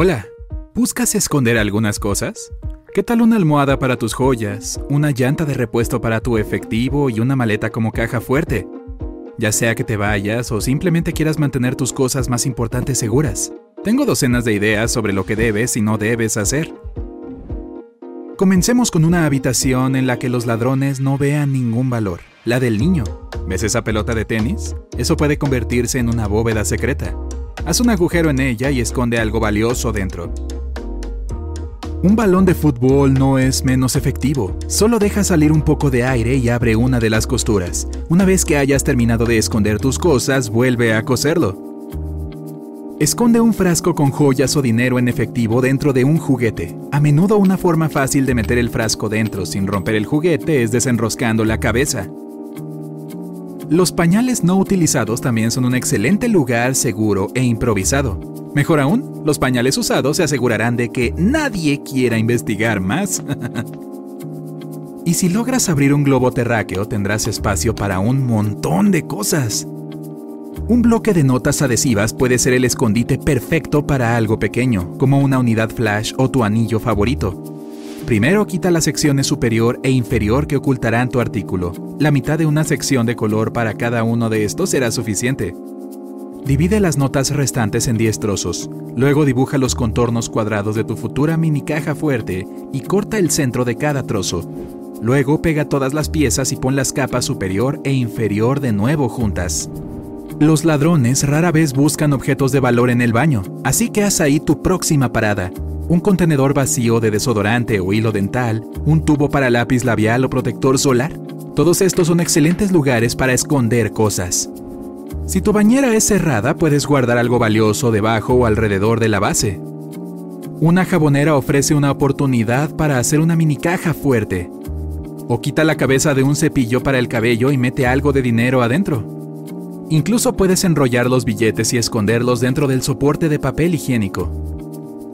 Hola, ¿buscas esconder algunas cosas? ¿Qué tal una almohada para tus joyas, una llanta de repuesto para tu efectivo y una maleta como caja fuerte? Ya sea que te vayas o simplemente quieras mantener tus cosas más importantes seguras. Tengo docenas de ideas sobre lo que debes y no debes hacer. Comencemos con una habitación en la que los ladrones no vean ningún valor, la del niño. ¿Ves esa pelota de tenis? Eso puede convertirse en una bóveda secreta. Haz un agujero en ella y esconde algo valioso dentro. Un balón de fútbol no es menos efectivo. Solo deja salir un poco de aire y abre una de las costuras. Una vez que hayas terminado de esconder tus cosas, vuelve a coserlo. Esconde un frasco con joyas o dinero en efectivo dentro de un juguete. A menudo una forma fácil de meter el frasco dentro sin romper el juguete es desenroscando la cabeza. Los pañales no utilizados también son un excelente lugar seguro e improvisado. Mejor aún, los pañales usados se asegurarán de que nadie quiera investigar más. y si logras abrir un globo terráqueo tendrás espacio para un montón de cosas. Un bloque de notas adhesivas puede ser el escondite perfecto para algo pequeño, como una unidad flash o tu anillo favorito. Primero quita las secciones superior e inferior que ocultarán tu artículo. La mitad de una sección de color para cada uno de estos será suficiente. Divide las notas restantes en 10 trozos. Luego dibuja los contornos cuadrados de tu futura mini caja fuerte y corta el centro de cada trozo. Luego pega todas las piezas y pon las capas superior e inferior de nuevo juntas. Los ladrones rara vez buscan objetos de valor en el baño, así que haz ahí tu próxima parada un contenedor vacío de desodorante o hilo dental, un tubo para lápiz labial o protector solar. Todos estos son excelentes lugares para esconder cosas. Si tu bañera es cerrada, puedes guardar algo valioso debajo o alrededor de la base. Una jabonera ofrece una oportunidad para hacer una mini caja fuerte. O quita la cabeza de un cepillo para el cabello y mete algo de dinero adentro. Incluso puedes enrollar los billetes y esconderlos dentro del soporte de papel higiénico.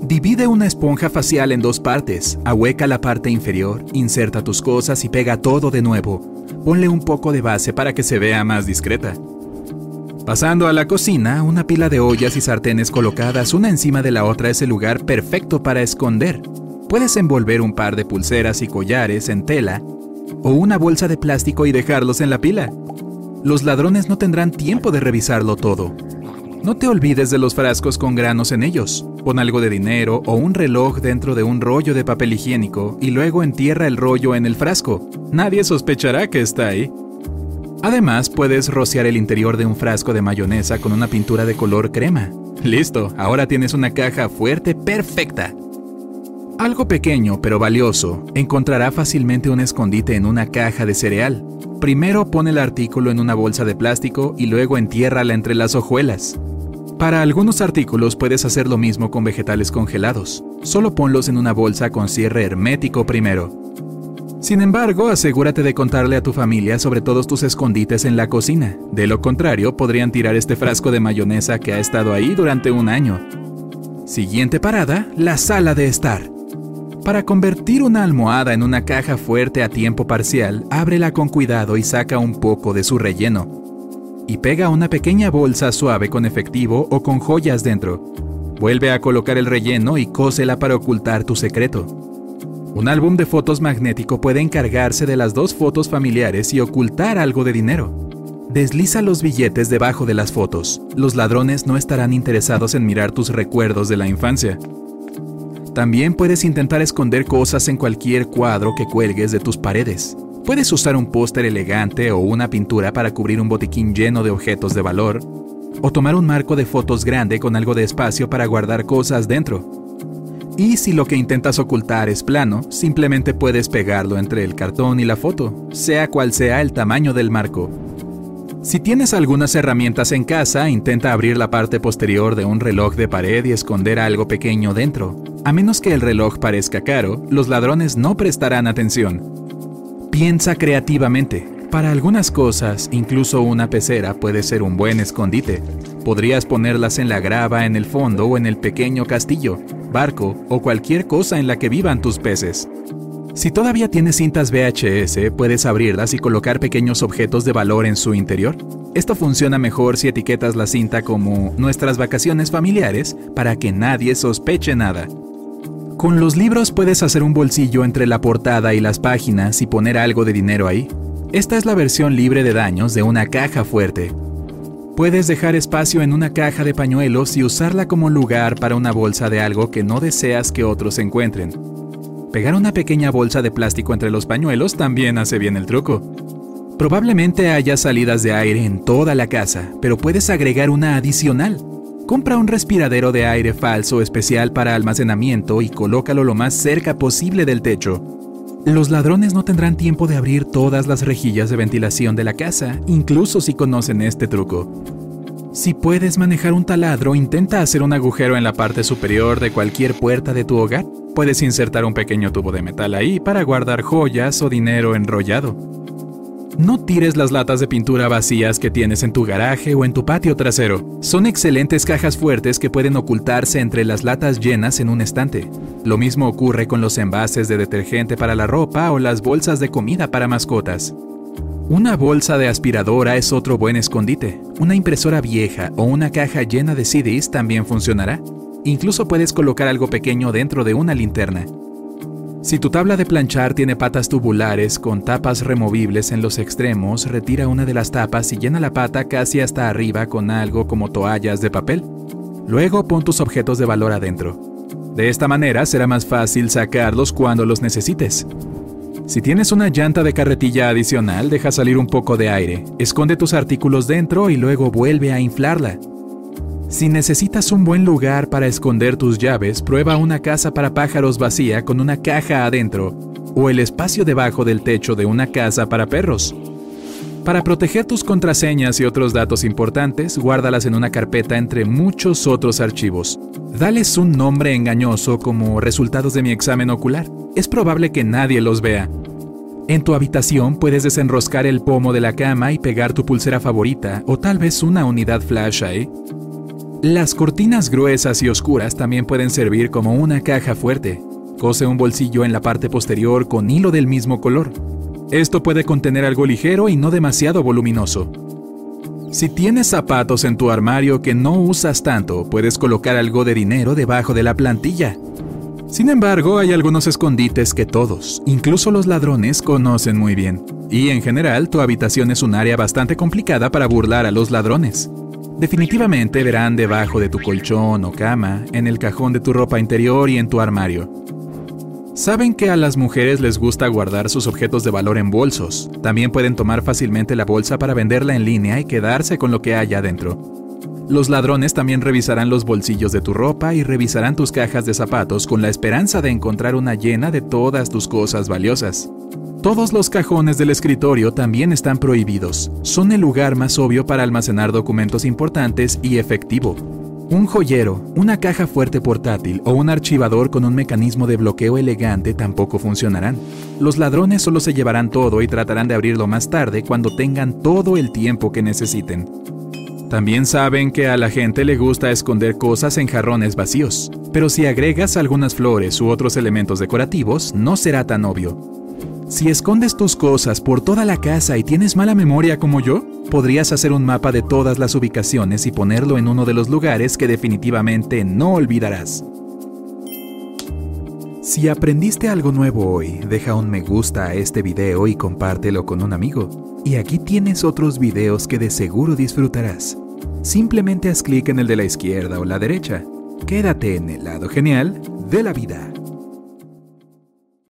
Divide una esponja facial en dos partes, ahueca la parte inferior, inserta tus cosas y pega todo de nuevo. Ponle un poco de base para que se vea más discreta. Pasando a la cocina, una pila de ollas y sartenes colocadas una encima de la otra es el lugar perfecto para esconder. Puedes envolver un par de pulseras y collares en tela o una bolsa de plástico y dejarlos en la pila. Los ladrones no tendrán tiempo de revisarlo todo. No te olvides de los frascos con granos en ellos. Pon algo de dinero o un reloj dentro de un rollo de papel higiénico y luego entierra el rollo en el frasco. Nadie sospechará que está ahí. Además, puedes rociar el interior de un frasco de mayonesa con una pintura de color crema. Listo, ahora tienes una caja fuerte perfecta. Algo pequeño pero valioso encontrará fácilmente un escondite en una caja de cereal. Primero pone el artículo en una bolsa de plástico y luego entiérrala entre las hojuelas. Para algunos artículos puedes hacer lo mismo con vegetales congelados. Solo ponlos en una bolsa con cierre hermético primero. Sin embargo, asegúrate de contarle a tu familia sobre todos tus escondites en la cocina. De lo contrario, podrían tirar este frasco de mayonesa que ha estado ahí durante un año. Siguiente parada, la sala de estar. Para convertir una almohada en una caja fuerte a tiempo parcial, ábrela con cuidado y saca un poco de su relleno y pega una pequeña bolsa suave con efectivo o con joyas dentro. Vuelve a colocar el relleno y cósela para ocultar tu secreto. Un álbum de fotos magnético puede encargarse de las dos fotos familiares y ocultar algo de dinero. Desliza los billetes debajo de las fotos. Los ladrones no estarán interesados en mirar tus recuerdos de la infancia. También puedes intentar esconder cosas en cualquier cuadro que cuelgues de tus paredes. Puedes usar un póster elegante o una pintura para cubrir un botiquín lleno de objetos de valor, o tomar un marco de fotos grande con algo de espacio para guardar cosas dentro. Y si lo que intentas ocultar es plano, simplemente puedes pegarlo entre el cartón y la foto, sea cual sea el tamaño del marco. Si tienes algunas herramientas en casa, intenta abrir la parte posterior de un reloj de pared y esconder algo pequeño dentro. A menos que el reloj parezca caro, los ladrones no prestarán atención. Piensa creativamente. Para algunas cosas, incluso una pecera puede ser un buen escondite. Podrías ponerlas en la grava en el fondo o en el pequeño castillo, barco o cualquier cosa en la que vivan tus peces. Si todavía tienes cintas VHS, puedes abrirlas y colocar pequeños objetos de valor en su interior. Esto funciona mejor si etiquetas la cinta como nuestras vacaciones familiares para que nadie sospeche nada. Con los libros puedes hacer un bolsillo entre la portada y las páginas y poner algo de dinero ahí. Esta es la versión libre de daños de una caja fuerte. Puedes dejar espacio en una caja de pañuelos y usarla como lugar para una bolsa de algo que no deseas que otros encuentren. Pegar una pequeña bolsa de plástico entre los pañuelos también hace bien el truco. Probablemente haya salidas de aire en toda la casa, pero puedes agregar una adicional. Compra un respiradero de aire falso especial para almacenamiento y colócalo lo más cerca posible del techo. Los ladrones no tendrán tiempo de abrir todas las rejillas de ventilación de la casa, incluso si conocen este truco. Si puedes manejar un taladro, intenta hacer un agujero en la parte superior de cualquier puerta de tu hogar. Puedes insertar un pequeño tubo de metal ahí para guardar joyas o dinero enrollado. No tires las latas de pintura vacías que tienes en tu garaje o en tu patio trasero. Son excelentes cajas fuertes que pueden ocultarse entre las latas llenas en un estante. Lo mismo ocurre con los envases de detergente para la ropa o las bolsas de comida para mascotas. Una bolsa de aspiradora es otro buen escondite. Una impresora vieja o una caja llena de CDs también funcionará. Incluso puedes colocar algo pequeño dentro de una linterna. Si tu tabla de planchar tiene patas tubulares con tapas removibles en los extremos, retira una de las tapas y llena la pata casi hasta arriba con algo como toallas de papel. Luego pon tus objetos de valor adentro. De esta manera será más fácil sacarlos cuando los necesites. Si tienes una llanta de carretilla adicional, deja salir un poco de aire, esconde tus artículos dentro y luego vuelve a inflarla. Si necesitas un buen lugar para esconder tus llaves, prueba una casa para pájaros vacía con una caja adentro o el espacio debajo del techo de una casa para perros. Para proteger tus contraseñas y otros datos importantes, guárdalas en una carpeta entre muchos otros archivos. Dales un nombre engañoso como resultados de mi examen ocular. Es probable que nadie los vea. En tu habitación puedes desenroscar el pomo de la cama y pegar tu pulsera favorita o tal vez una unidad flash ahí. Las cortinas gruesas y oscuras también pueden servir como una caja fuerte. Cose un bolsillo en la parte posterior con hilo del mismo color. Esto puede contener algo ligero y no demasiado voluminoso. Si tienes zapatos en tu armario que no usas tanto, puedes colocar algo de dinero debajo de la plantilla. Sin embargo, hay algunos escondites que todos, incluso los ladrones, conocen muy bien. Y en general, tu habitación es un área bastante complicada para burlar a los ladrones. Definitivamente verán debajo de tu colchón o cama, en el cajón de tu ropa interior y en tu armario. Saben que a las mujeres les gusta guardar sus objetos de valor en bolsos. También pueden tomar fácilmente la bolsa para venderla en línea y quedarse con lo que haya dentro. Los ladrones también revisarán los bolsillos de tu ropa y revisarán tus cajas de zapatos con la esperanza de encontrar una llena de todas tus cosas valiosas. Todos los cajones del escritorio también están prohibidos. Son el lugar más obvio para almacenar documentos importantes y efectivo. Un joyero, una caja fuerte portátil o un archivador con un mecanismo de bloqueo elegante tampoco funcionarán. Los ladrones solo se llevarán todo y tratarán de abrirlo más tarde cuando tengan todo el tiempo que necesiten. También saben que a la gente le gusta esconder cosas en jarrones vacíos, pero si agregas algunas flores u otros elementos decorativos, no será tan obvio. Si escondes tus cosas por toda la casa y tienes mala memoria como yo, podrías hacer un mapa de todas las ubicaciones y ponerlo en uno de los lugares que definitivamente no olvidarás. Si aprendiste algo nuevo hoy, deja un me gusta a este video y compártelo con un amigo. Y aquí tienes otros videos que de seguro disfrutarás. Simplemente haz clic en el de la izquierda o la derecha. Quédate en el lado genial de la vida.